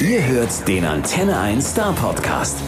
Ihr hört den Antenne 1 Star Podcast.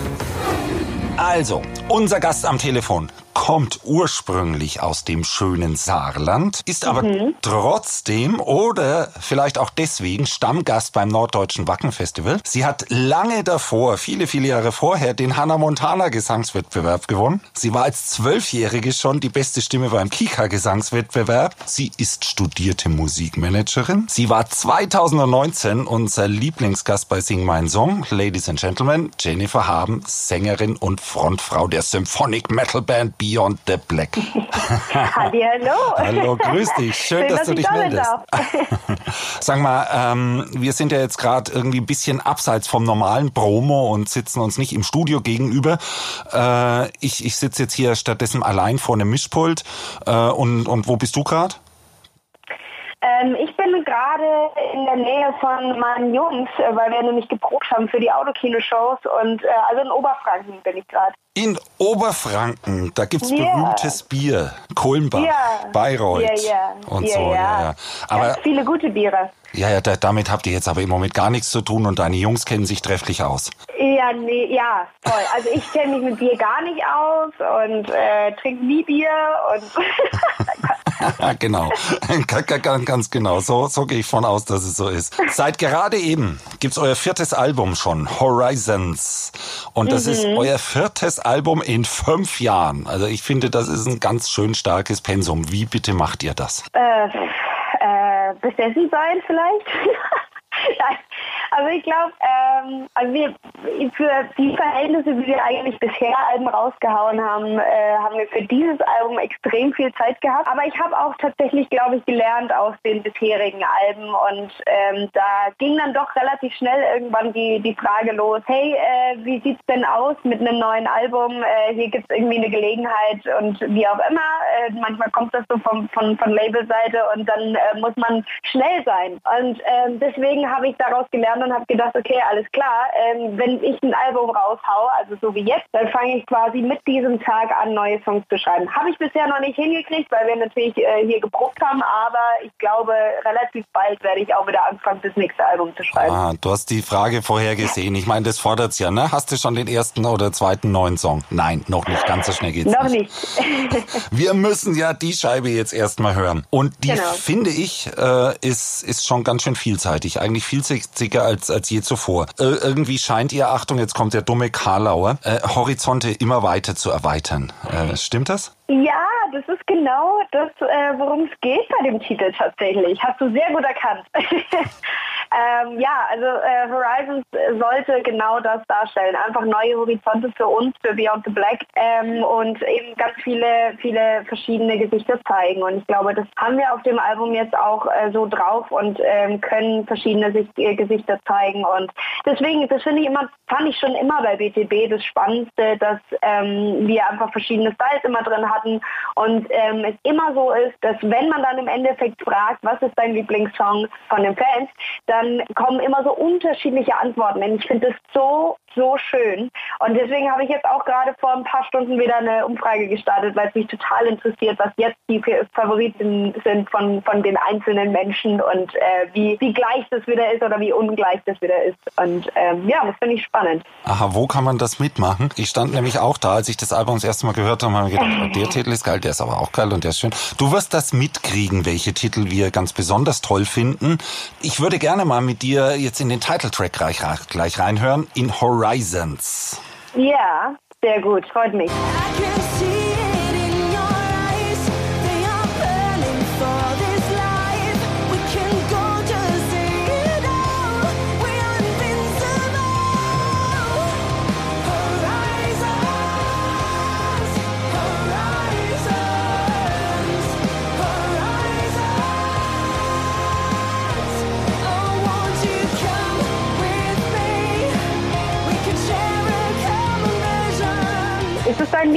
Also, unser Gast am Telefon kommt ursprünglich aus dem schönen Saarland, ist aber mhm. trotzdem oder vielleicht auch deswegen Stammgast beim Norddeutschen Wackenfestival. Sie hat lange davor, viele, viele Jahre vorher, den Hannah Montana Gesangswettbewerb gewonnen. Sie war als Zwölfjährige schon die beste Stimme beim Kika Gesangswettbewerb. Sie ist studierte Musikmanagerin. Sie war 2019 unser Lieblingsgast bei Sing Mein Song. Ladies and Gentlemen, Jennifer Haben, Sängerin und Frontfrau der Symphonic Metal Band Beyond the Black. hallo. Hallo, grüß dich. Schön, Schön dass, dass, du dich meldest. Sag mal, ähm, wir sind ja jetzt gerade irgendwie ein bisschen abseits vom normalen Promo und sitzen uns nicht im Studio gegenüber. Äh, ich ich sitze jetzt hier stattdessen allein vor einem Mischpult. Äh, und, und wo bist du gerade? Ähm, ich bin gerade in der Nähe von meinen Jungs, äh, weil wir nämlich geprobt haben für die Autokino-Shows und äh, also in Oberfranken bin ich gerade. In Oberfranken, da gibt's yeah. berühmtes Bier. Kohlenbach, yeah. Bayreuth yeah, yeah. und so. Ja, ja. Aber Ganz viele gute Biere. Ja, ja, da, damit habt ihr jetzt aber im Moment gar nichts zu tun und deine Jungs kennen sich trefflich aus. Ja, nee, ja, toll. Also ich kenne mich mit Bier gar nicht aus und äh, trinke nie Bier und genau, ganz genau. So, so gehe ich von aus, dass es so ist. Seit gerade eben gibt's euer viertes Album schon, Horizons. Und das mhm. ist euer viertes Album in fünf Jahren. Also ich finde, das ist ein ganz schön starkes Pensum. Wie bitte macht ihr das? Äh, äh, besessen sein vielleicht. Also ich glaube, ähm, also für die Verhältnisse, wie wir eigentlich bisher Alben rausgehauen haben, äh, haben wir für dieses Album extrem viel Zeit gehabt. Aber ich habe auch tatsächlich, glaube ich, gelernt aus den bisherigen Alben und ähm, da ging dann doch relativ schnell irgendwann die, die Frage los, hey, äh, wie sieht's denn aus mit einem neuen Album? Äh, hier gibt's irgendwie eine Gelegenheit und wie auch immer. Äh, manchmal kommt das so vom, von, von Labelseite und dann äh, muss man schnell sein. Und ähm, deswegen habe ich daraus gelernt, und habe gedacht, okay, alles klar, ähm, wenn ich ein Album raushaue, also so wie jetzt, dann fange ich quasi mit diesem Tag an, neue Songs zu schreiben. Habe ich bisher noch nicht hingekriegt, weil wir natürlich äh, hier geprobt haben, aber ich glaube, relativ bald werde ich auch wieder anfangen, das nächste Album zu schreiben. Ah, du hast die Frage vorher gesehen. Ich meine, das fordert's ja, ne? Hast du schon den ersten oder zweiten neuen Song? Nein, noch nicht. Ganz so schnell geht's noch nicht. nicht. wir müssen ja die Scheibe jetzt erstmal hören. Und die, genau. finde ich, äh, ist, ist schon ganz schön vielseitig. Eigentlich vielseitiger als, als je zuvor. Äh, irgendwie scheint ihr, Achtung, jetzt kommt der dumme Karlauer, äh, Horizonte immer weiter zu erweitern. Äh, stimmt das? Ja, das ist genau das, äh, worum es geht bei dem Titel tatsächlich. Hast du sehr gut erkannt. Ähm, ja, also äh, Horizons sollte genau das darstellen. Einfach neue Horizonte für uns, für Beyond the Black ähm, und eben ganz viele, viele verschiedene Gesichter zeigen. Und ich glaube, das haben wir auf dem Album jetzt auch äh, so drauf und ähm, können verschiedene Sicht, äh, Gesichter zeigen. Und deswegen, das finde ich immer, fand ich schon immer bei BTB das Spannendste, dass ähm, wir einfach verschiedene Styles immer drin hatten und ähm, es immer so ist, dass wenn man dann im Endeffekt fragt, was ist dein Lieblingssong von den Fans, dann kommen immer so unterschiedliche Antworten. Und ich finde es so, so schön. Und deswegen habe ich jetzt auch gerade vor ein paar Stunden wieder eine Umfrage gestartet, weil es mich total interessiert, was jetzt die Favoriten sind von, von den einzelnen Menschen und äh, wie, wie gleich das wieder ist oder wie ungleich das wieder ist. Und ähm, ja, das finde ich spannend. Aha, wo kann man das mitmachen? Ich stand nämlich auch da, als ich das Album das erste Mal gehört habe, habe ich gedacht, oh, der Titel ist geil, der ist aber auch geil und der ist schön. Du wirst das mitkriegen, welche Titel wir ganz besonders toll finden. Ich würde gerne mal mit dir jetzt in den Titeltrack gleich, gleich reinhören, in Horizons. Ja, sehr gut, freut mich.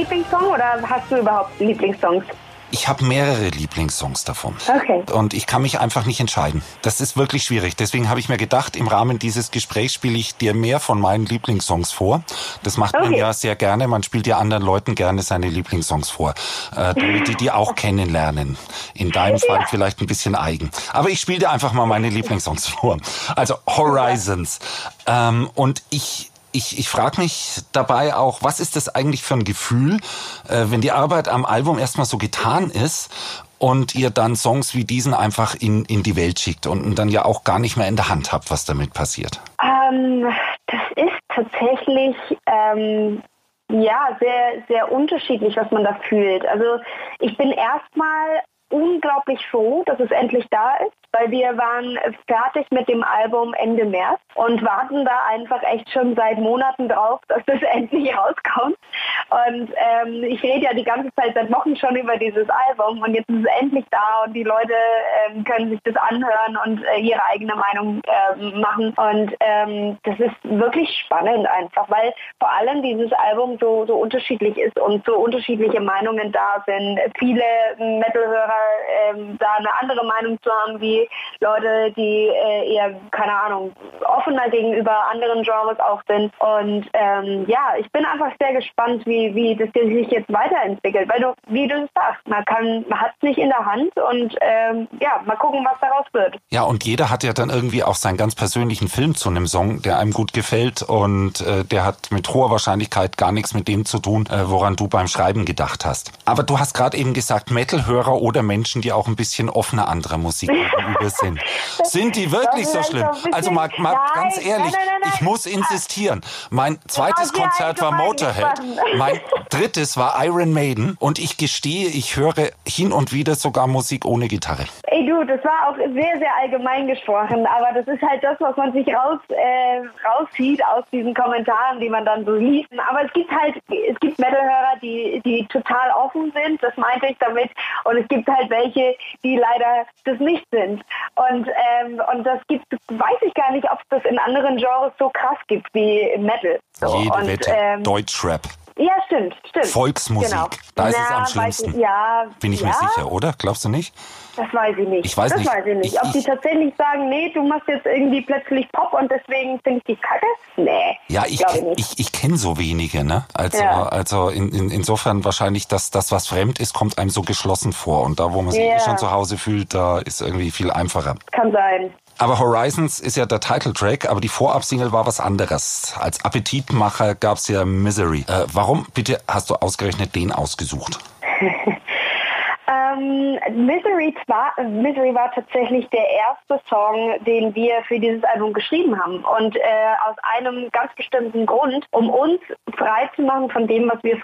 Lieblingssong oder hast du überhaupt Lieblingssongs? Ich habe mehrere Lieblingssongs davon. Okay. Und ich kann mich einfach nicht entscheiden. Das ist wirklich schwierig. Deswegen habe ich mir gedacht, im Rahmen dieses Gesprächs spiele ich dir mehr von meinen Lieblingssongs vor. Das macht okay. man ja sehr gerne. Man spielt ja anderen Leuten gerne seine Lieblingssongs vor, äh, damit die die auch kennenlernen. In deinem Fall ja. vielleicht ein bisschen eigen. Aber ich spiele dir einfach mal meine Lieblingssongs vor. Also Horizons. Ähm, und ich ich, ich frage mich dabei auch, was ist das eigentlich für ein Gefühl, äh, wenn die Arbeit am Album erstmal so getan ist und ihr dann Songs wie diesen einfach in, in die Welt schickt und dann ja auch gar nicht mehr in der Hand habt, was damit passiert? Ähm, das ist tatsächlich ähm, ja sehr, sehr unterschiedlich, was man da fühlt. Also ich bin erstmal unglaublich froh, dass es endlich da ist, weil wir waren fertig mit dem Album Ende März und warten da einfach echt schon seit Monaten drauf, dass das endlich rauskommt. Und ähm, ich rede ja die ganze Zeit seit Wochen schon über dieses Album und jetzt ist es endlich da und die Leute ähm, können sich das anhören und äh, ihre eigene Meinung äh, machen. Und ähm, das ist wirklich spannend einfach, weil vor allem dieses Album so, so unterschiedlich ist und so unterschiedliche Meinungen da sind. Viele Metalhörer ähm, da eine andere Meinung zu haben wie Leute, die äh, eher, keine Ahnung, offener gegenüber anderen Genres auch sind. Und ähm, ja, ich bin einfach sehr gespannt, wie, wie das sich jetzt weiterentwickelt. Weil du, wie du sagst, man kann, man hat es nicht in der Hand und ähm, ja, mal gucken, was daraus wird. Ja, und jeder hat ja dann irgendwie auch seinen ganz persönlichen Film zu einem Song, der einem gut gefällt und äh, der hat mit hoher Wahrscheinlichkeit gar nichts mit dem zu tun, äh, woran du beim Schreiben gedacht hast. Aber du hast gerade eben gesagt, Metal-Hörer oder Menschen, die auch ein bisschen offener anderer Musik gegenüber sind. Sind die wirklich so schlimm? Also mal, mal ganz ehrlich, ich muss insistieren. Mein zweites Konzert war Motorhead, mein drittes war Iron Maiden und ich gestehe, ich höre hin und wieder sogar Musik ohne Gitarre. Ey du, das war auch sehr, sehr allgemein gesprochen, aber das ist halt das, was man sich raus, äh, rauszieht aus diesen Kommentaren, die man dann so liest. Aber es gibt halt, es gibt Metalhörer, die, die total offen sind, das meinte ich damit, und es gibt halt welche, die leider das nicht sind. Und, ähm, und das gibt, weiß ich gar nicht, ob das in anderen Genres so krass gibt wie Metal. So. Jede und, Wette. Ähm, Deutschrap. Ja, stimmt, stimmt. Volksmusik, genau. da ist Na, es am schlimmsten. Ich, ja, Bin ich ja? mir sicher, oder? Glaubst du nicht? Das weiß ich nicht. Ich weiß das nicht. weiß ich nicht. Ob ich, die tatsächlich sagen, nee, du machst jetzt irgendwie plötzlich Pop und deswegen finde ich die kacke? Nee. Ja, ich, ich, ich, ich kenne so wenige, ne? Also, ja. also in, in, insofern wahrscheinlich, dass das, was fremd ist, kommt einem so geschlossen vor. Und da, wo man sich ja. eh schon zu Hause fühlt, da ist irgendwie viel einfacher. Kann sein. Aber Horizons ist ja der Titeltrack, aber die Vorabsingle war was anderes. Als Appetitmacher gab's ja Misery. Äh, warum bitte hast du ausgerechnet den ausgesucht? Ähm, Misery, war, Misery war tatsächlich der erste Song, den wir für dieses Album geschrieben haben. Und äh, aus einem ganz bestimmten Grund, um uns frei zu machen von dem, was wir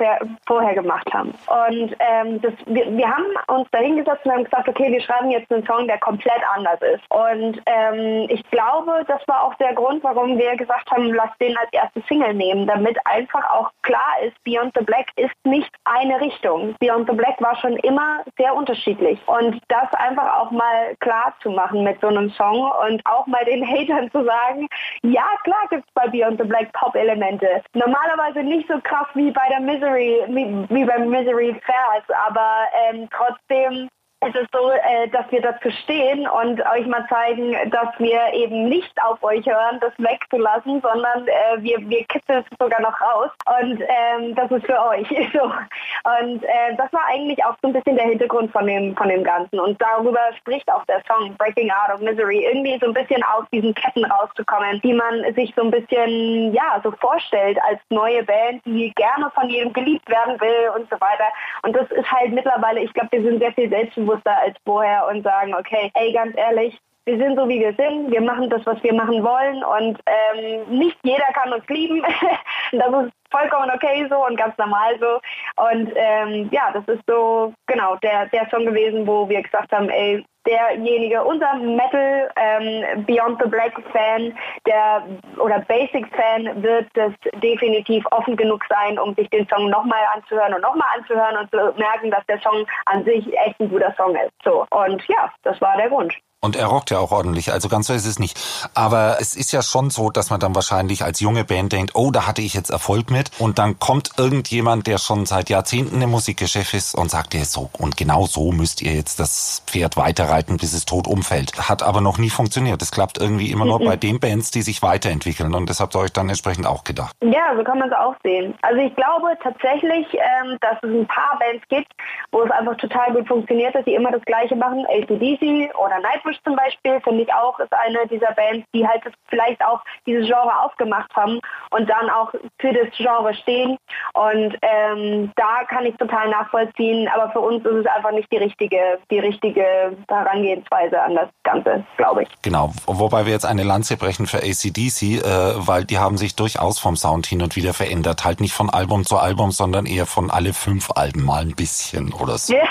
vorher gemacht haben. Und ähm, das, wir, wir, haben uns da hingesetzt und haben gesagt, okay, wir schreiben jetzt einen Song, der komplett anders ist. Und ähm, ich glaube, das war auch der Grund, warum wir gesagt haben, lass den als erste Single nehmen, damit einfach auch klar ist, Beyond the Black ist nicht eine Richtung. Beyond the Black war schon immer sehr unterschiedlich. Und das einfach auch mal klar zu machen mit so einem Song und auch mal den Hatern zu sagen, ja klar gibt es bei Beyond the Black Pop-Elemente. Normalerweise nicht so krass wie bei der Misery, wie, wie beim Misery Fairs, aber ähm, trotzdem es ist so, äh, dass wir dazu stehen und euch mal zeigen, dass wir eben nicht auf euch hören, das wegzulassen, sondern äh, wir, wir kitzeln es sogar noch raus und ähm, das ist für euch. so. Und äh, das war eigentlich auch so ein bisschen der Hintergrund von dem, von dem Ganzen und darüber spricht auch der Song Breaking Out of Misery, irgendwie so ein bisschen aus diesen Ketten rauszukommen, die man sich so ein bisschen, ja, so vorstellt als neue Band, die gerne von jedem geliebt werden will und so weiter. Und das ist halt mittlerweile, ich glaube, wir sind sehr viel selbstbewusst selbstbewusster als vorher und sagen, okay, ey, ganz ehrlich, wir sind so, wie wir sind, wir machen das, was wir machen wollen und ähm, nicht jeder kann uns lieben. das ist vollkommen okay so und ganz normal so. Und ähm, ja, das ist so, genau, der, der Song gewesen, wo wir gesagt haben, ey, derjenige, unser Metal ähm, Beyond the Black Fan, der oder Basic Fan wird das definitiv offen genug sein, um sich den Song nochmal anzuhören und nochmal anzuhören und zu merken, dass der Song an sich echt ein guter Song ist. So und ja, das war der Grund. Und er rockt ja auch ordentlich, also ganz so ist es nicht. Aber es ist ja schon so, dass man dann wahrscheinlich als junge Band denkt, oh, da hatte ich jetzt Erfolg mit. Und dann kommt irgendjemand, der schon seit Jahrzehnten im Musikgeschäft ist und sagt dir so, und genau so müsst ihr jetzt das Pferd weiterreiten, bis es tot umfällt. Hat aber noch nie funktioniert. Das klappt irgendwie immer nur mhm. bei den Bands, die sich weiterentwickeln. Und das habt ihr euch dann entsprechend auch gedacht. Ja, so kann man es auch sehen. Also ich glaube tatsächlich, ähm, dass es ein paar Bands gibt, wo es einfach total gut funktioniert, dass sie immer das Gleiche machen. ACDC oder Nightwish zum Beispiel, finde ich auch, ist eine dieser Bands, die halt vielleicht auch dieses Genre aufgemacht haben und dann auch für das Genre stehen. Und ähm, da kann ich total nachvollziehen, aber für uns ist es einfach nicht die richtige, die richtige Herangehensweise an das Ganze, glaube ich. Genau, wobei wir jetzt eine Lanze brechen für ACDC, äh, weil die haben sich durchaus vom Sound hin und wieder verändert. Halt nicht von Album zu Album, sondern eher von alle fünf Alben mal ein bisschen oder so.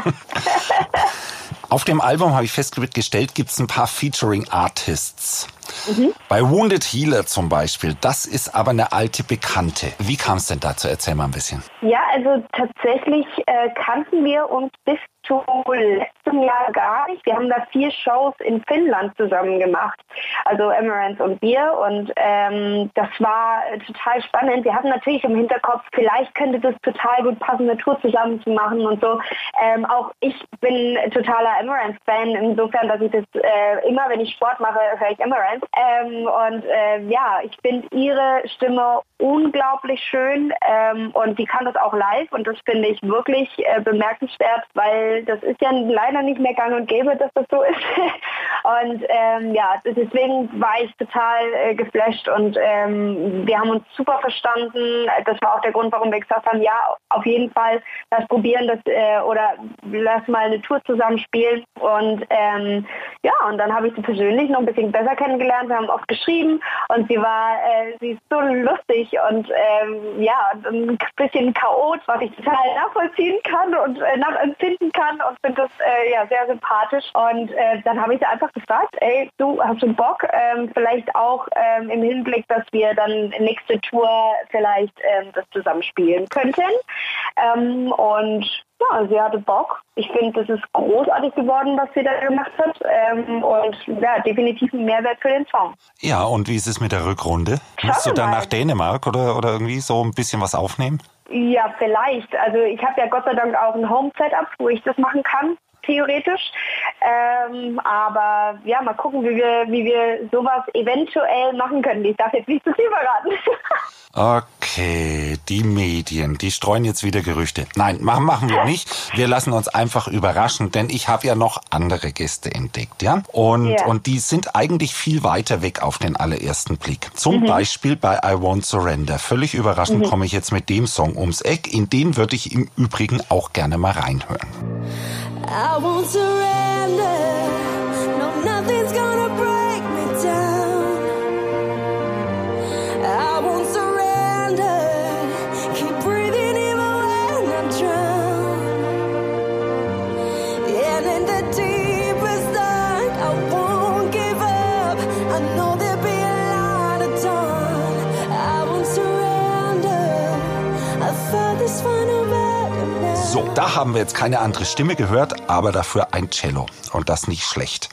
Auf dem Album habe ich festgestellt, gibt es ein paar Featuring Artists. Mhm. Bei Wounded Healer zum Beispiel, das ist aber eine alte Bekannte. Wie kam es denn dazu? Erzähl mal ein bisschen. Ja, also tatsächlich äh, kannten wir uns bis zu letztem Jahr gar nicht. Wir haben da vier Shows in Finnland zusammen gemacht, also Emirates und wir. Und ähm, das war total spannend. Wir hatten natürlich im Hinterkopf, vielleicht könnte das total gut passen, eine Tour zusammen zu machen und so. Ähm, auch ich bin totaler Emirates-Fan, insofern, dass ich das äh, immer, wenn ich Sport mache, höre ich Emirates. Ähm, und äh, ja, ich finde ihre Stimme unglaublich schön ähm, und die kann das auch live und das finde ich wirklich äh, bemerkenswert, weil das ist ja leider nicht mehr gang und gäbe, dass das so ist. und ähm, ja, deswegen war ich total äh, geflasht und ähm, wir haben uns super verstanden. Das war auch der Grund, warum wir gesagt haben, ja, auf jeden Fall, lass probieren das äh, oder lass mal eine Tour zusammen spielen. Und ähm, ja, und dann habe ich sie persönlich noch ein bisschen besser kennengelernt. Wir haben oft geschrieben und sie war, äh, sie ist so lustig und ähm, ja, ein bisschen chaot, was ich total nachvollziehen kann und äh, nachempfinden kann und finde das äh, ja sehr sympathisch. Und äh, dann habe ich sie einfach gefragt, ey, du hast du Bock, ähm, vielleicht auch ähm, im Hinblick, dass wir dann nächste Tour vielleicht ähm, das zusammenspielen könnten. Ähm, und ja, sie hatte Bock. Ich finde, das ist großartig geworden, was sie da gemacht hat. Ähm, und ja, definitiv ein Mehrwert für den Song. Ja, und wie ist es mit der Rückrunde? Musst du dann nach Dänemark oder, oder irgendwie so ein bisschen was aufnehmen? Ja, vielleicht. Also ich habe ja Gott sei Dank auch ein Home-Setup, wo ich das machen kann theoretisch. Ähm, aber ja, mal gucken, wie wir, wie wir sowas eventuell machen können. Ich darf jetzt nicht zu viel verraten. Okay, die Medien, die streuen jetzt wieder Gerüchte. Nein, machen, machen wir nicht. Wir lassen uns einfach überraschen, denn ich habe ja noch andere Gäste entdeckt, ja? Und, ja. und die sind eigentlich viel weiter weg auf den allerersten Blick. Zum mhm. Beispiel bei I Won't Surrender. Völlig überraschend mhm. komme ich jetzt mit dem Song ums Eck. In den würde ich im Übrigen auch gerne mal reinhören. I won't surrender. No, nothing's gonna break da haben wir jetzt keine andere Stimme gehört, aber dafür ein Cello. Und das nicht schlecht.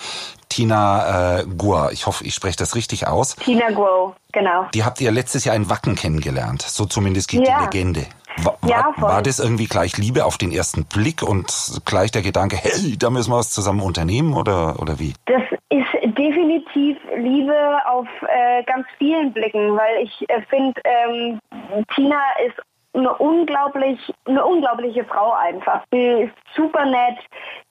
Tina äh, Guo, ich hoffe, ich spreche das richtig aus. Tina Guo, genau. Die habt ihr letztes Jahr in Wacken kennengelernt. So zumindest geht ja. die Legende. War, ja, voll. war das irgendwie gleich Liebe auf den ersten Blick und gleich der Gedanke, hey, da müssen wir was zusammen unternehmen oder, oder wie? Das ist definitiv Liebe auf äh, ganz vielen Blicken, weil ich äh, finde, ähm, Tina ist eine unglaublich, eine unglaubliche Frau einfach. Sie ist super nett,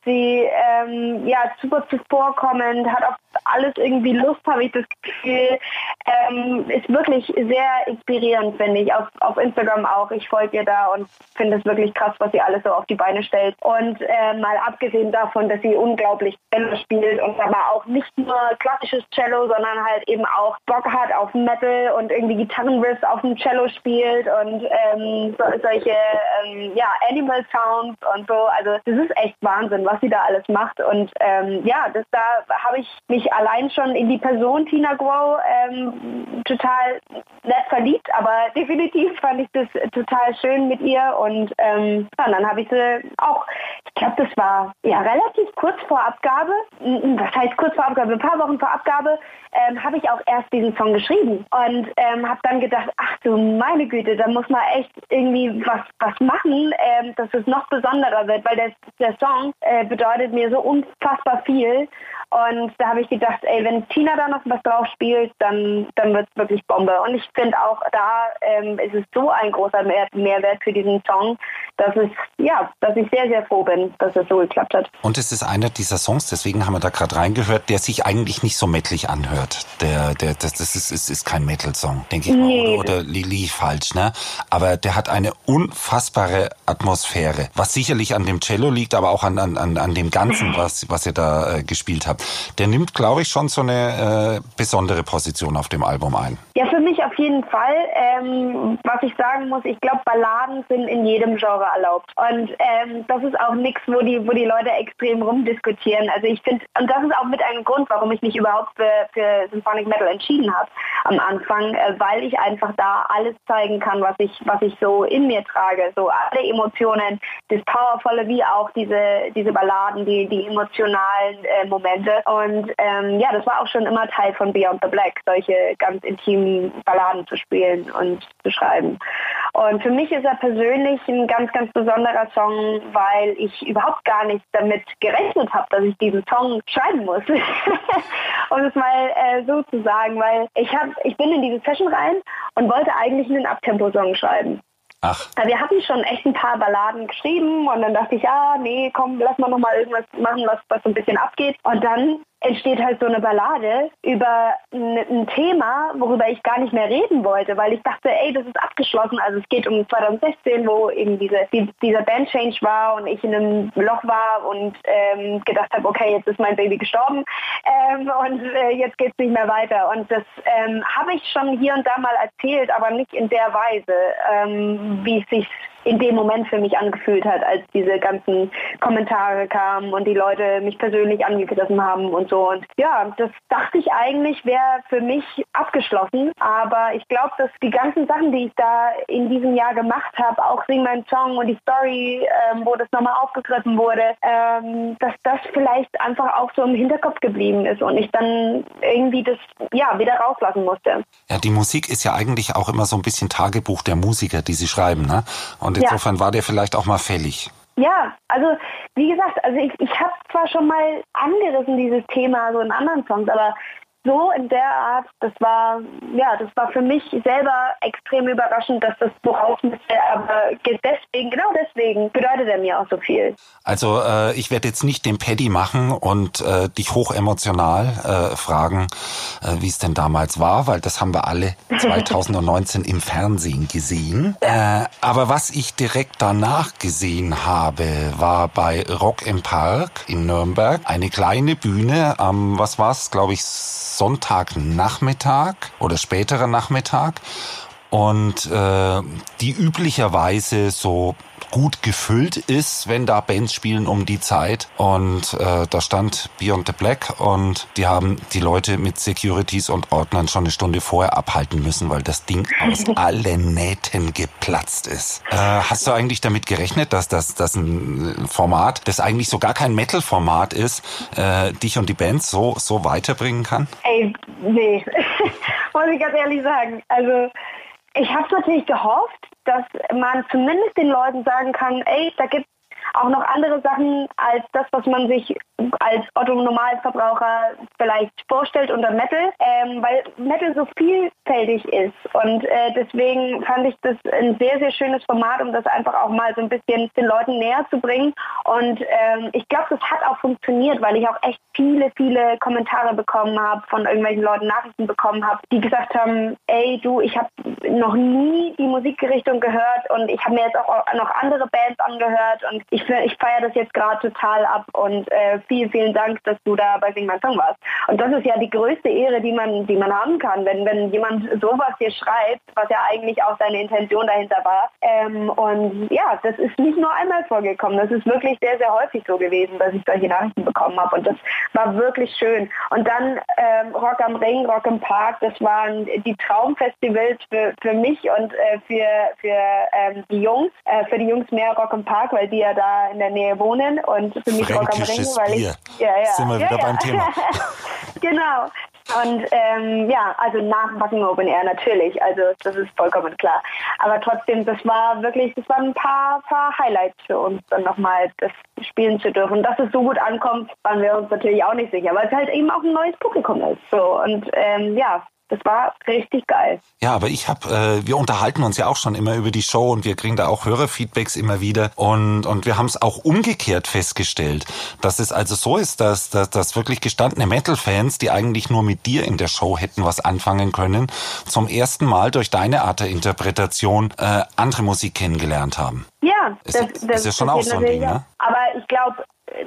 sie ähm, ja super zuvorkommend, hat auf alles irgendwie Lust, habe ich das Gefühl. Ähm, ist wirklich sehr inspirierend, finde ich, auf, auf Instagram auch. Ich folge ihr da und finde es wirklich krass, was sie alles so auf die Beine stellt. Und äh, mal abgesehen davon, dass sie unglaublich Cello spielt und aber auch nicht nur klassisches Cello, sondern halt eben auch Bock hat auf Metal und irgendwie Gitarrenriffs auf dem Cello spielt und ähm, so, solche ähm, ja, Animal Sounds und so. Also das ist echt Wahnsinn, was sie da alles macht. Und ähm, ja, das, da habe ich mich allein schon in die Person Tina Grow ähm, total nett verliebt, aber definitiv fand ich das total schön mit ihr. Und ähm, ja, dann habe ich sie auch, ich glaube, das war ja relativ kurz vor Abgabe, was heißt kurz vor Abgabe, ein paar Wochen vor Abgabe, ähm, habe ich auch erst diesen Song geschrieben und ähm, habe dann gedacht, ach du meine Güte, da muss man echt irgendwie was, was machen, ähm, dass es noch besonderer wird, weil der, der Song äh, bedeutet mir so unfassbar viel und da habe ich gedacht, ey, wenn Tina da noch was drauf spielt, dann, dann wird es wirklich Bombe. Und ich finde auch da ähm, ist es so ein großer Mehr Mehrwert für diesen Song, dass es, ja, dass ich sehr, sehr froh bin, dass es so geklappt hat. Und es ist einer dieser Songs, deswegen haben wir da gerade reingehört, der sich eigentlich nicht so mettlich anhört. Der, der, das, das ist, ist, ist kein Metal-Song, denke ich nee. mal. Oder, oder Lili falsch, ne? Aber der hat eine unfassbare Atmosphäre. Was sicherlich an dem Cello liegt, aber auch an, an, an dem Ganzen, was, was ihr da äh, gespielt habt der nimmt, glaube ich, schon so eine äh, besondere Position auf dem Album ein. Ja, für mich jeden Fall. Ähm, was ich sagen muss, ich glaube, Balladen sind in jedem Genre erlaubt. Und ähm, das ist auch nichts, wo die, wo die Leute extrem rumdiskutieren. Also ich finde, und das ist auch mit einem Grund, warum ich mich überhaupt für, für Symphonic Metal entschieden habe am Anfang, äh, weil ich einfach da alles zeigen kann, was ich, was ich so in mir trage. So alle Emotionen, das Powervolle wie auch diese, diese Balladen, die, die emotionalen äh, Momente. Und ähm, ja, das war auch schon immer Teil von Beyond the Black, solche ganz intimen Balladen zu spielen und zu schreiben. Und für mich ist er persönlich ein ganz, ganz besonderer Song, weil ich überhaupt gar nicht damit gerechnet habe, dass ich diesen Song schreiben muss. um es mal äh, so zu sagen, weil ich hab, ich bin in diese Session rein und wollte eigentlich einen Abtempo-Song schreiben. Ach. Wir hatten schon echt ein paar Balladen geschrieben und dann dachte ich, ja, nee, komm, lass mal nochmal irgendwas machen, was, was so ein bisschen abgeht. Und dann entsteht halt so eine Ballade über ein, Thema, worüber ich gar nicht mehr reden wollte, weil ich dachte, ey, das ist abgeschlossen. Also es geht um 2016, wo eben diese, die, dieser Band-Change war und ich in einem Loch war und ähm, gedacht habe, okay, jetzt ist mein Baby gestorben ähm, und äh, jetzt geht es nicht mehr weiter. Und das ähm, habe ich schon hier und da mal erzählt, aber nicht in der Weise, ähm, wie es sich in dem Moment für mich angefühlt hat, als diese ganzen Kommentare kamen und die Leute mich persönlich angegriffen haben und so. Und ja, das dachte ich eigentlich wäre für mich abgeschlossen. Aber ich glaube, dass die ganzen Sachen, die ich da in diesem Jahr gemacht habe, auch Sing mein Song und die Story, ähm, wo das nochmal aufgegriffen wurde, ähm, dass das vielleicht einfach auch so im Hinterkopf geblieben ist und ich dann irgendwie das ja wieder rauslassen musste. Ja, die Musik ist ja eigentlich auch immer so ein bisschen Tagebuch der Musiker, die sie schreiben, ne? Und und insofern ja. war der vielleicht auch mal fällig. Ja, also wie gesagt, also ich, ich habe zwar schon mal angerissen dieses Thema so in anderen Songs, aber so in der Art, das war, ja, das war für mich selber extrem überraschend, dass das so raus müsste, aber deswegen, genau deswegen bedeutet er mir auch so viel. Also äh, ich werde jetzt nicht den Paddy machen und äh, dich hochemotional äh, fragen, äh, wie es denn damals war, weil das haben wir alle 2019 im Fernsehen gesehen. Äh, aber was ich direkt danach gesehen habe, war bei Rock im Park in Nürnberg eine kleine Bühne am, was war es, glaube ich, Sonntagnachmittag oder späterer Nachmittag. Und äh, die üblicherweise so gut gefüllt ist, wenn da Bands spielen um die Zeit. Und äh, da stand Beyond the Black und die haben die Leute mit Securities und Ordnern schon eine Stunde vorher abhalten müssen, weil das Ding aus allen Nähten geplatzt ist. Äh, hast du eigentlich damit gerechnet, dass das, das ein Format, das eigentlich so gar kein Metal-Format ist, äh, dich und die Bands so, so weiterbringen kann? Ey, nee. Muss ich ganz ehrlich sagen. Also ich habe natürlich gehofft, dass man zumindest den Leuten sagen kann, ey, da gibt auch noch andere Sachen als das, was man sich als Otto Normalverbraucher vielleicht vorstellt unter Metal, ähm, weil Metal so vielfältig ist. Und äh, deswegen fand ich das ein sehr, sehr schönes Format, um das einfach auch mal so ein bisschen den Leuten näher zu bringen. Und ähm, ich glaube, das hat auch funktioniert, weil ich auch echt viele, viele Kommentare bekommen habe, von irgendwelchen Leuten Nachrichten bekommen habe, die gesagt haben, ey du, ich habe noch nie die Musikrichtung gehört und ich habe mir jetzt auch noch andere Bands angehört und ich, ich feiere das jetzt gerade total ab und äh, vielen, vielen Dank, dass du da bei Sing My Song warst. Und das ist ja die größte Ehre, die man, die man haben kann, wenn, wenn jemand sowas dir schreibt, was ja eigentlich auch seine Intention dahinter war. Ähm, und ja, das ist nicht nur einmal vorgekommen, das ist wirklich sehr, sehr häufig so gewesen, dass ich solche Nachrichten bekommen habe. Und das war wirklich schön. Und dann ähm, Rock am Ring, Rock im Park, das waren die Traumfestivals für, für mich und äh, für, für ähm, die Jungs, äh, für die Jungs mehr Rock im Park, weil die ja da in der Nähe wohnen und für mich Rock am Ring, weil ich ja, ja, sind wir ja, wieder ja. beim Thema. genau. Und ähm, ja, also nach Wacken Open Air natürlich, also das ist vollkommen klar. Aber trotzdem, das war wirklich, das waren ein paar, paar Highlights für uns, dann nochmal das spielen zu dürfen. Dass es so gut ankommt, waren wir uns natürlich auch nicht sicher, weil es halt eben auch ein neues Publikum ist. So und ähm, ja, das war richtig geil. Ja, aber ich habe, äh, wir unterhalten uns ja auch schon immer über die Show und wir kriegen da auch Hörerfeedbacks immer wieder und und wir haben es auch umgekehrt festgestellt, dass es also so ist, dass, dass, dass wirklich gestandene Metal-Fans, die eigentlich nur mit dir in der Show hätten was anfangen können, zum ersten Mal durch deine Art der Interpretation äh, andere Musik kennengelernt haben. Ja, ist, das, das, ist ja schon auch so ein Ding, ne? Aber ich glaube,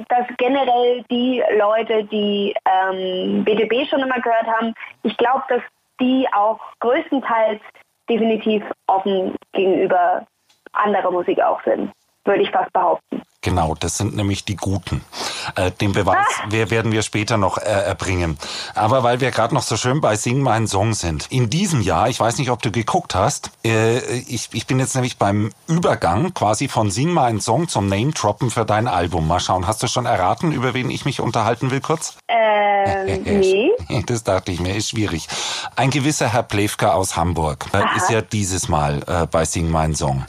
dass generell die Leute, die ähm, BTB schon immer gehört haben, ich glaube, dass die auch größtenteils definitiv offen gegenüber anderer Musik auch sind, würde ich fast behaupten. Genau, das sind nämlich die Guten. Äh, den Beweis ah. werden wir später noch äh, erbringen. Aber weil wir gerade noch so schön bei Sing meinen Song sind. In diesem Jahr, ich weiß nicht, ob du geguckt hast, äh, ich, ich bin jetzt nämlich beim Übergang quasi von Sing meinen Song zum Name-Droppen für dein Album. Mal schauen, hast du schon erraten, über wen ich mich unterhalten will kurz? Ähm, nee. Das dachte ich mir, ist schwierig. Ein gewisser Herr Plewka aus Hamburg äh, ist ja dieses Mal äh, bei Sing meinen Song.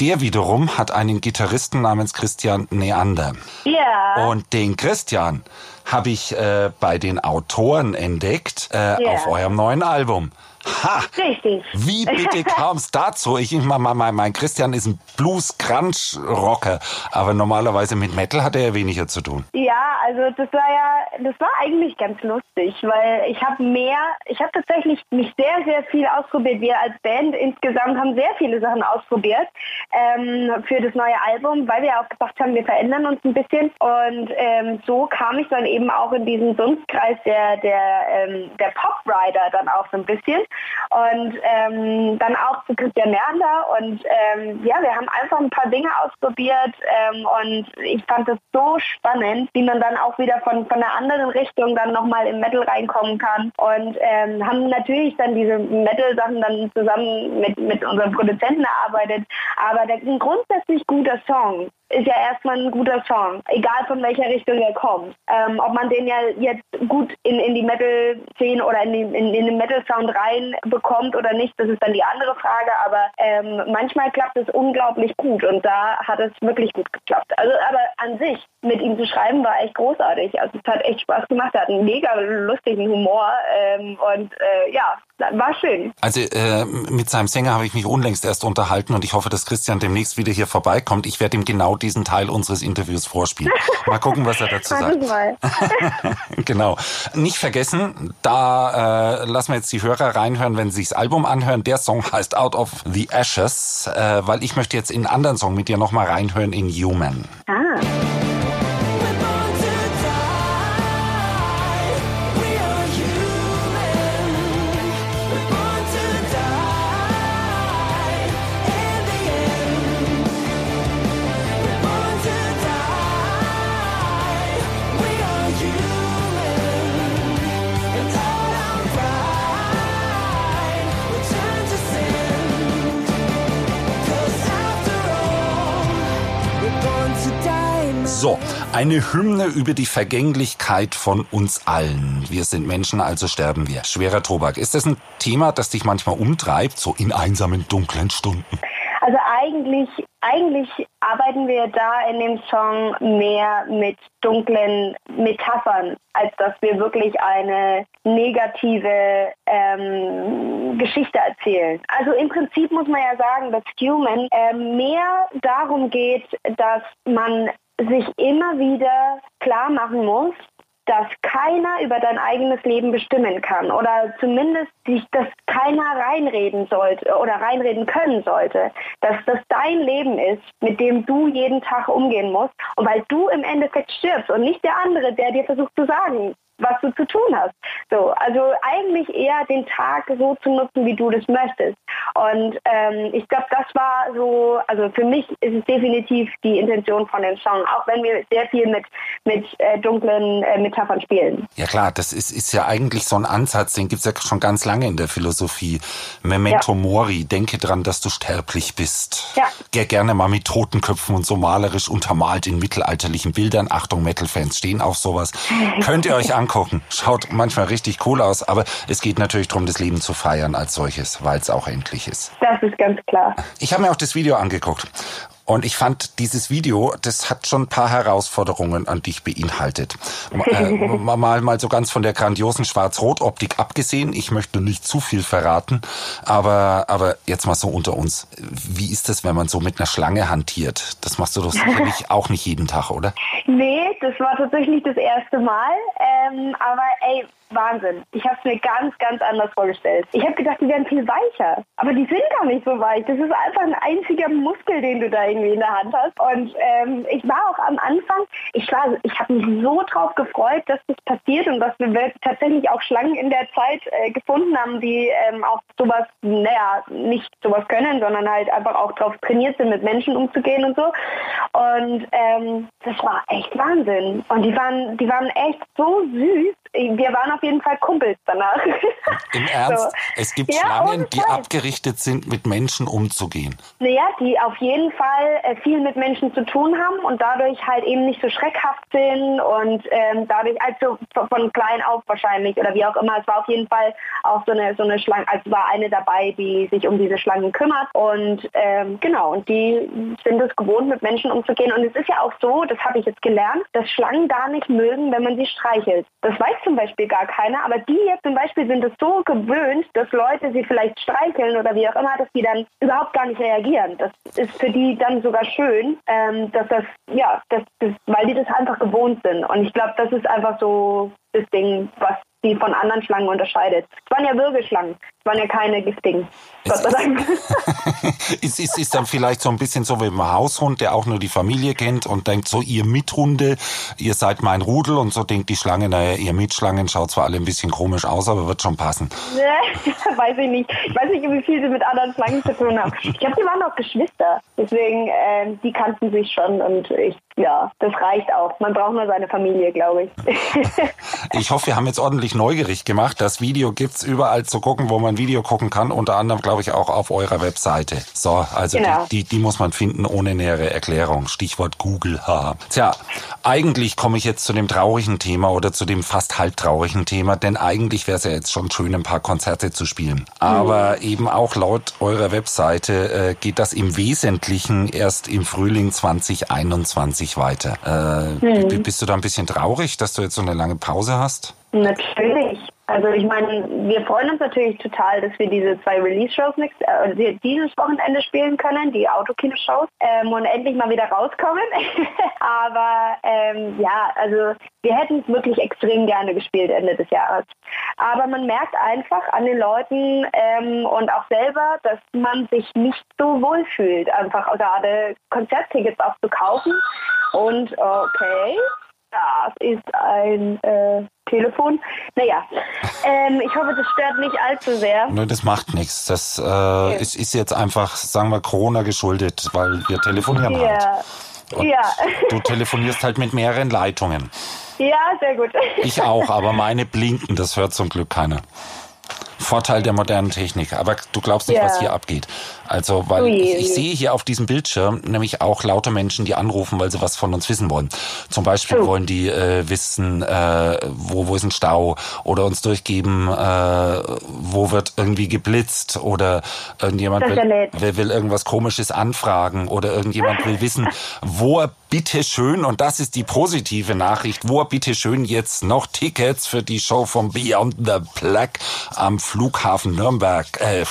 Der wiederum hat einen Gitarristen namens Christian Christian Neander. Ja. Und den Christian habe ich äh, bei den Autoren entdeckt äh, ja. auf eurem neuen Album. Ha! Richtig. Wie bitte kam es dazu? Ich mein, mein, mein Christian ist ein Blues-Crunch-Rocker, aber normalerweise mit Metal hat er ja weniger zu tun. Ja, also das war ja, das war eigentlich ganz lustig, weil ich habe mehr, ich habe tatsächlich mich sehr, sehr viel ausprobiert. Wir als Band insgesamt haben sehr viele Sachen ausprobiert ähm, für das neue Album, weil wir auch gesagt haben, wir verändern uns ein bisschen. Und ähm, so kam ich dann eben auch in diesen Dunstkreis der, der, ähm, der Pop-Rider dann auch so ein bisschen und ähm, dann auch zu Christian Mernder und ähm, ja, wir haben einfach ein paar Dinge ausprobiert ähm, und ich fand es so spannend, wie man dann auch wieder von, von einer anderen Richtung dann nochmal im Metal reinkommen kann. Und ähm, haben natürlich dann diese Metal-Sachen dann zusammen mit, mit unserem Produzenten erarbeitet, aber der, ein grundsätzlich guter Song ist ja erstmal ein guter Song, egal von welcher Richtung er kommt. Ähm, ob man den ja jetzt gut in, in die Metal-Szene oder in, die, in, in den Metal-Sound reinbekommt oder nicht, das ist dann die andere Frage, aber ähm, manchmal klappt es unglaublich gut und da hat es wirklich gut geklappt. Also aber an sich, mit ihm zu schreiben, war echt großartig. Also es hat echt Spaß gemacht, er hat einen mega lustigen Humor ähm, und äh, ja, war schön. Also äh, mit seinem Sänger habe ich mich unlängst erst unterhalten und ich hoffe, dass Christian demnächst wieder hier vorbeikommt. Ich werde ihm genau diesen Teil unseres Interviews vorspielen. Mal gucken, was er dazu sagt. Mal. genau. Nicht vergessen, da äh, lassen wir jetzt die Hörer reinhören, wenn sie sich das Album anhören. Der Song heißt Out of the Ashes, äh, weil ich möchte jetzt in einen anderen Song mit dir nochmal reinhören, in Human. Ah. Eine Hymne über die Vergänglichkeit von uns allen. Wir sind Menschen, also sterben wir. Schwerer Tobak. Ist das ein Thema, das dich manchmal umtreibt, so in einsamen, dunklen Stunden? Also eigentlich, eigentlich arbeiten wir da in dem Song mehr mit dunklen Metaphern, als dass wir wirklich eine negative ähm, Geschichte erzählen. Also im Prinzip muss man ja sagen, dass Human äh, mehr darum geht, dass man sich immer wieder klar machen muss, dass keiner über dein eigenes Leben bestimmen kann oder zumindest sich, dass keiner reinreden sollte oder reinreden können sollte, dass das dein Leben ist, mit dem du jeden Tag umgehen musst. Und weil du im Endeffekt stirbst und nicht der andere, der dir versucht zu sagen, was du zu tun hast. So, also eigentlich eher den Tag so zu nutzen, wie du das möchtest. Und ähm, ich glaube, das war so, also für mich ist es definitiv die Intention von dem Song, auch wenn wir sehr viel mit, mit äh, dunklen äh, Metaphern spielen. Ja klar, das ist, ist ja eigentlich so ein Ansatz, den gibt es ja schon ganz lange in der Philosophie. Memento ja. Mori, denke dran, dass du sterblich bist. Ja. Geh gerne mal mit Totenköpfen und so malerisch untermalt in mittelalterlichen Bildern. Achtung, Metal-Fans stehen auf sowas. Könnt ihr euch angucken. Schaut manchmal richtig cool aus, aber es geht natürlich darum, das Leben zu feiern als solches, weil es auch endlich ist. Das ist ganz klar. Ich habe mir auch das Video angeguckt und ich fand dieses Video, das hat schon ein paar Herausforderungen an dich beinhaltet. Äh, mal, mal so ganz von der grandiosen Schwarz-Rot-Optik abgesehen. Ich möchte nicht zu viel verraten, aber, aber jetzt mal so unter uns. Wie ist das, wenn man so mit einer Schlange hantiert? Das machst du doch sicherlich auch nicht jeden Tag, oder? Nee, das war tatsächlich das erste Mal. Ähm, aber ey, Wahnsinn. Ich habe es mir ganz, ganz anders vorgestellt. Ich habe gedacht, die wären viel weicher. Aber die sind gar nicht so weich. Das ist einfach ein einziger Muskel, den du da irgendwie in der Hand hast. Und ähm, ich war auch am Anfang, ich ich habe mich so drauf gefreut, dass das passiert und dass wir tatsächlich auch Schlangen in der Zeit äh, gefunden haben, die ähm, auch sowas, naja, nicht sowas können, sondern halt einfach auch darauf trainiert sind, mit Menschen umzugehen und so. Und ähm, das war echt Wahnsinn. Und die waren, die waren echt so süß. Wir waren auf jeden Fall Kumpels danach. Im Ernst? So. Es gibt ja, Schlangen, die abgerichtet sind, mit Menschen umzugehen. Naja, die auf jeden Fall äh, viel mit Menschen zu tun haben und dadurch halt eben nicht so schreckhaft sind und ähm, dadurch also von klein auf wahrscheinlich oder wie auch immer. Es war auf jeden Fall auch so eine, so eine Schlange, also war eine dabei, die sich um diese Schlangen kümmert und ähm, genau, und die sind es gewohnt, mit Menschen umzugehen. Und es ist ja auch so, das habe ich jetzt gelernt, dass Schlangen gar nicht mögen, wenn man sie streichelt. Das weiß zum Beispiel gar keiner, aber die jetzt zum Beispiel sind es so gewöhnt, dass Leute sie vielleicht streicheln oder wie auch immer, dass die dann überhaupt gar nicht reagieren. Das ist für die dann sogar schön, ähm, dass das, ja, das, das, weil die das einfach gewohnt sind. Und ich glaube, das ist einfach so das Ding, was die von anderen Schlangen unterscheidet. Es waren ja Wirbelschlangen, waren ja keine giftigen. Gott sei Dank. ist, ist, ist dann vielleicht so ein bisschen so wie ein Haushund, der auch nur die Familie kennt und denkt so, ihr Mithunde, ihr seid mein Rudel und so denkt die Schlange, naja, ihr Mitschlangen schaut zwar alle ein bisschen komisch aus, aber wird schon passen. weiß ich nicht. Ich weiß nicht, wie viel sie mit anderen Schlangen zu tun haben. Ich glaube, die waren auch Geschwister. Deswegen, äh, die kannten sich schon und ich ja, das reicht auch. Man braucht nur seine Familie, glaube ich. ich hoffe, wir haben jetzt ordentlich neugierig gemacht. Das Video gibt's überall zu gucken, wo man Video gucken kann. Unter anderem, glaube ich, auch auf eurer Webseite. So, also genau. die, die, die, muss man finden ohne nähere Erklärung. Stichwort Google. Ha. Tja, eigentlich komme ich jetzt zu dem traurigen Thema oder zu dem fast halbtraurigen Thema, denn eigentlich wäre es ja jetzt schon schön, ein paar Konzerte zu spielen. Aber mhm. eben auch laut eurer Webseite äh, geht das im Wesentlichen erst im Frühling 2021 sich weiter. Äh, hm. Bist du da ein bisschen traurig, dass du jetzt so eine lange Pause hast? Natürlich. Also ich meine, wir freuen uns natürlich total, dass wir diese zwei Release-Shows äh, dieses Wochenende spielen können, die Autokino-Shows, ähm, und endlich mal wieder rauskommen. Aber ähm, ja, also wir hätten es wirklich extrem gerne gespielt Ende des Jahres. Aber man merkt einfach an den Leuten ähm, und auch selber, dass man sich nicht so wohl fühlt, einfach gerade Konzerttickets auch zu kaufen. Und okay, das ist ein äh, Telefon. Naja, ähm, ich hoffe, das stört nicht allzu sehr. Nein, das macht nichts. Das äh, okay. ist, ist, jetzt einfach, sagen wir, Corona geschuldet, weil wir telefonieren ja. halt. Und ja. Du telefonierst halt mit mehreren Leitungen. Ja, sehr gut. Ich auch, aber meine blinken, das hört zum Glück keiner. Vorteil der modernen Technik. Aber du glaubst nicht, ja. was hier abgeht. Also, weil ich, ich, sehe hier auf diesem Bildschirm nämlich auch lauter Menschen, die anrufen, weil sie was von uns wissen wollen. Zum Beispiel oh. wollen die äh, wissen, äh, wo, wo ist ein Stau oder uns durchgeben, äh, wo wird irgendwie geblitzt oder irgendjemand will, will, will irgendwas Komisches anfragen oder irgendjemand will wissen, wo er bitte schön, und das ist die positive Nachricht, wo er bitte schön jetzt noch Tickets für die Show von Beyond the Black am Flughafen Nürnberg, äh,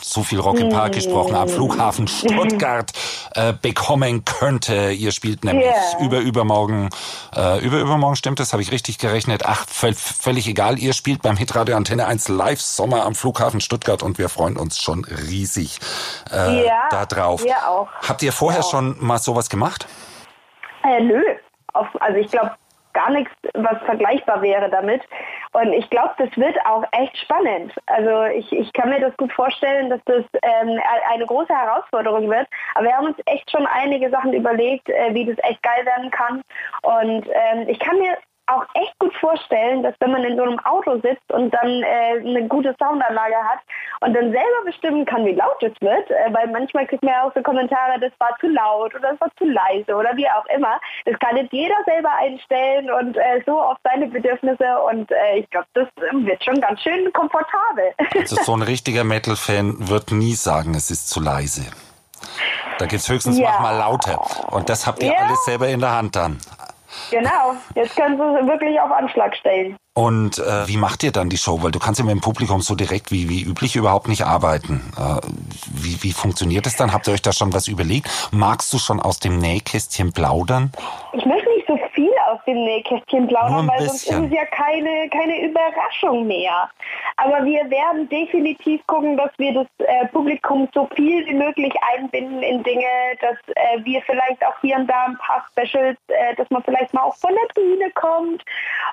so viel Rock im Park gesprochen, am Flughafen Stuttgart äh, bekommen könnte. Ihr spielt nämlich yeah. über übermorgen, äh, über übermorgen stimmt das, habe ich richtig gerechnet. Ach, völlig egal. Ihr spielt beim Hitradio Antenne 1 Live Sommer am Flughafen Stuttgart und wir freuen uns schon riesig äh, ja, da drauf. Wir auch. Habt ihr vorher auch. schon mal sowas gemacht? Äh, nö. Auf, also ich glaube gar nichts, was vergleichbar wäre damit. Und ich glaube, das wird auch echt spannend. Also ich, ich kann mir das gut vorstellen, dass das ähm, eine große Herausforderung wird. Aber wir haben uns echt schon einige Sachen überlegt, äh, wie das echt geil werden kann. Und ähm, ich kann mir auch echt gut vorstellen, dass wenn man in so einem Auto sitzt und dann äh, eine gute Soundanlage hat und dann selber bestimmen kann, wie laut es wird, äh, weil manchmal kriegt man ja auch so Kommentare, das war zu laut oder das war zu leise oder wie auch immer. Das kann jetzt jeder selber einstellen und äh, so auf seine Bedürfnisse und äh, ich glaube, das wird schon ganz schön komfortabel. Also so ein richtiger Metal-Fan wird nie sagen, es ist zu leise. Da gibt es höchstens ja. mach mal lauter. Und das habt ihr ja. alles selber in der Hand dann. Genau, jetzt können Sie es wirklich auf Anschlag stellen. Und äh, wie macht ihr dann die Show? Weil du kannst ja mit dem Publikum so direkt wie, wie üblich überhaupt nicht arbeiten. Äh, wie, wie funktioniert das dann? Habt ihr euch da schon was überlegt? Magst du schon aus dem Nähkästchen plaudern? Ich viel aus dem Nähkästchen plaudern, weil sonst ist es ja keine, keine Überraschung mehr. Aber wir werden definitiv gucken, dass wir das äh, Publikum so viel wie möglich einbinden in Dinge, dass äh, wir vielleicht auch hier und da ein paar Specials, äh, dass man vielleicht mal auch von der Bühne kommt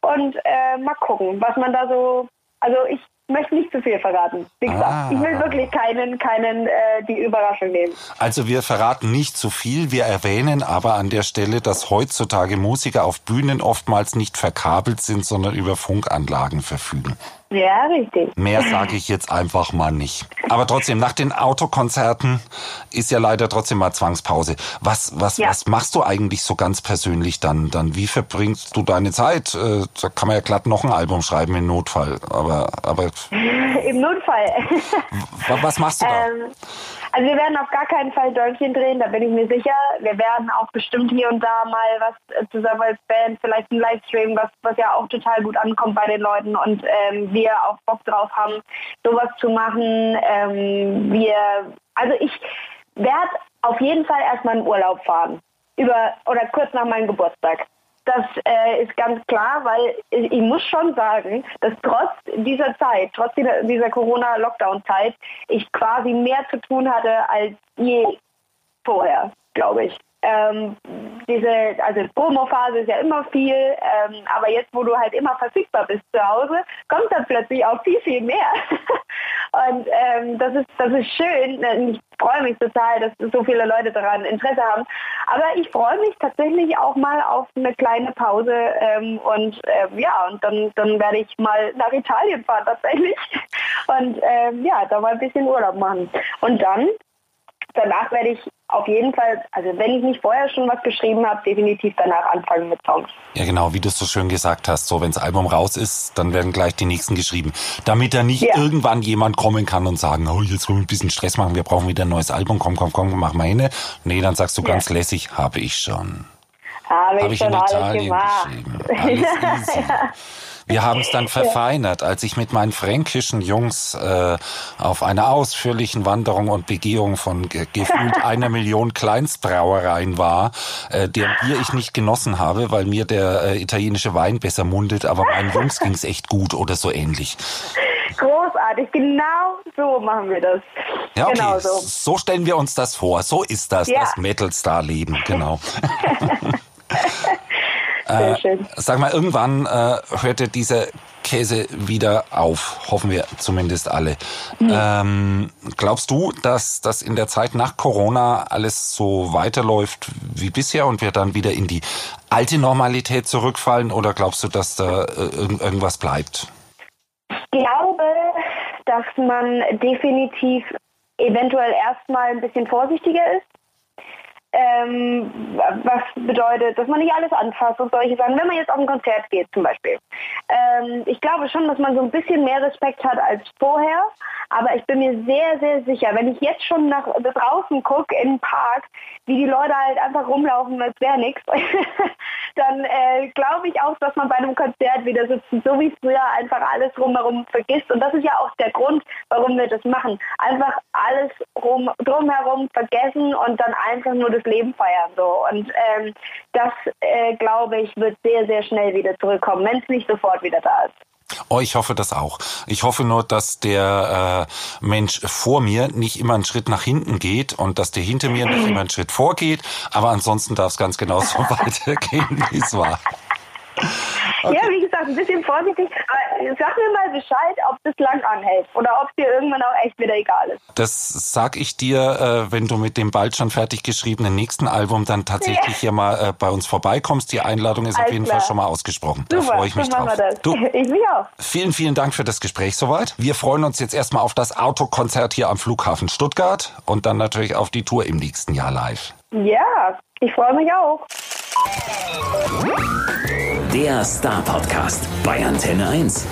und äh, mal gucken, was man da so. Also ich möchte nicht zu viel verraten. Wie gesagt, ah. ich will wirklich keinen, keinen äh, die Überraschung nehmen. Also wir verraten nicht zu viel, wir erwähnen aber an der Stelle, dass heutzutage Musiker auf Bühnen oftmals nicht verkabelt sind, sondern über Funkanlagen verfügen. Ja, richtig. Mehr sage ich jetzt einfach mal nicht. Aber trotzdem, nach den Autokonzerten ist ja leider trotzdem mal Zwangspause. Was, was, ja. was machst du eigentlich so ganz persönlich dann? Dann wie verbringst du deine Zeit? Äh, da kann man ja glatt noch ein Album schreiben im Notfall. Aber, aber im Notfall. was machst du da? Ähm, also wir werden auf gar keinen Fall Däumchen drehen, da bin ich mir sicher. Wir werden auch bestimmt hier und da mal was äh, zusammen als Band, vielleicht ein Livestream, was, was ja auch total gut ankommt bei den Leuten und ähm, wir auch Bock drauf haben, sowas zu machen. Ähm, wir, also ich werde auf jeden Fall erstmal in Urlaub fahren. Über oder kurz nach meinem Geburtstag. Das äh, ist ganz klar, weil ich, muss schon sagen, dass trotz dieser Zeit, trotz dieser Corona-Lockdown-Zeit, ich quasi mehr zu tun hatte als je vorher, glaube ich. Ähm, diese, also Promo-Phase ist ja immer viel, ähm, aber jetzt, wo du halt immer verfügbar bist zu Hause, kommt dann plötzlich auch viel, viel mehr. Und ähm, das ist das ist schön. Ich freue mich total, dass so viele Leute daran Interesse haben. Aber ich freue mich tatsächlich auch mal auf eine kleine Pause ähm, und äh, ja, und dann, dann werde ich mal nach Italien fahren tatsächlich und ähm, ja, da mal ein bisschen Urlaub machen. Und dann danach werde ich auf jeden Fall, also wenn ich nicht vorher schon was geschrieben habe, definitiv danach anfangen mit Songs. Ja, genau, wie du es so schön gesagt hast, so wenn das Album raus ist, dann werden gleich die nächsten geschrieben. Damit da nicht ja. irgendwann jemand kommen kann und sagen, oh, jetzt wollen wir ein bisschen Stress machen, wir brauchen wieder ein neues Album, komm, komm, komm, mach mal hin. Nee, dann sagst du ja. ganz lässig, habe ich schon. Habe hab ich, ich schon in Italien gemacht. geschrieben. Alles easy. Wir haben es dann verfeinert, als ich mit meinen fränkischen Jungs äh, auf einer ausführlichen Wanderung und Begehung von ge gefühlt einer Million Kleinstbrauereien war, äh, deren Bier ich nicht genossen habe, weil mir der äh, italienische Wein besser mundet, aber meinen Jungs ging es echt gut oder so ähnlich. Großartig, genau so machen wir das. Ja, okay. Genau so. so stellen wir uns das vor. So ist das, ja. das Metal-Star-Leben, genau. Äh, sag mal, irgendwann äh, hörte dieser Käse wieder auf, hoffen wir zumindest alle. Mhm. Ähm, glaubst du, dass das in der Zeit nach Corona alles so weiterläuft wie bisher und wir dann wieder in die alte Normalität zurückfallen oder glaubst du, dass da äh, irgendwas bleibt? Ich glaube, dass man definitiv eventuell erstmal ein bisschen vorsichtiger ist ähm, was bedeutet, dass man nicht alles anfasst und solche Sachen. Wenn man jetzt auf ein Konzert geht zum Beispiel. Ähm, ich glaube schon, dass man so ein bisschen mehr Respekt hat als vorher, Aber ich bin mir sehr, sehr sicher, wenn ich jetzt schon nach draußen gucke in den Park, wie die Leute halt einfach rumlaufen, als wäre nichts, dann äh, glaube ich auch, dass man bei einem Konzert wieder sitzt, so wie früher einfach alles rumherum vergisst. Und das ist ja auch der Grund, warum wir das machen. Einfach alles rum, drumherum vergessen und dann einfach nur das Leben feiern. So. Und ähm, das, äh, glaube ich, wird sehr, sehr schnell wieder zurückkommen, wenn es nicht sofort wieder da ist. Oh, ich hoffe das auch. Ich hoffe nur, dass der äh, Mensch vor mir nicht immer einen Schritt nach hinten geht und dass der hinter mir nicht immer einen Schritt vorgeht. Aber ansonsten darf es ganz genauso weitergehen, wie es war. Okay. Ja, wie gesagt, ein bisschen vorsichtig. Sag mir mal Bescheid, ob das lang anhält oder ob es dir irgendwann auch echt wieder egal ist. Das sag ich dir, äh, wenn du mit dem bald schon fertig geschriebenen nächsten Album dann tatsächlich ja. hier mal äh, bei uns vorbeikommst. Die Einladung ist Alles auf jeden klar. Fall schon mal ausgesprochen. Super, da freue ich mich drauf. Du, ich mich auch. Vielen, vielen Dank für das Gespräch soweit. Wir freuen uns jetzt erstmal auf das Autokonzert hier am Flughafen Stuttgart und dann natürlich auf die Tour im nächsten Jahr live. Ja, ich freue mich auch. Der Star Podcast bei Antenne 1.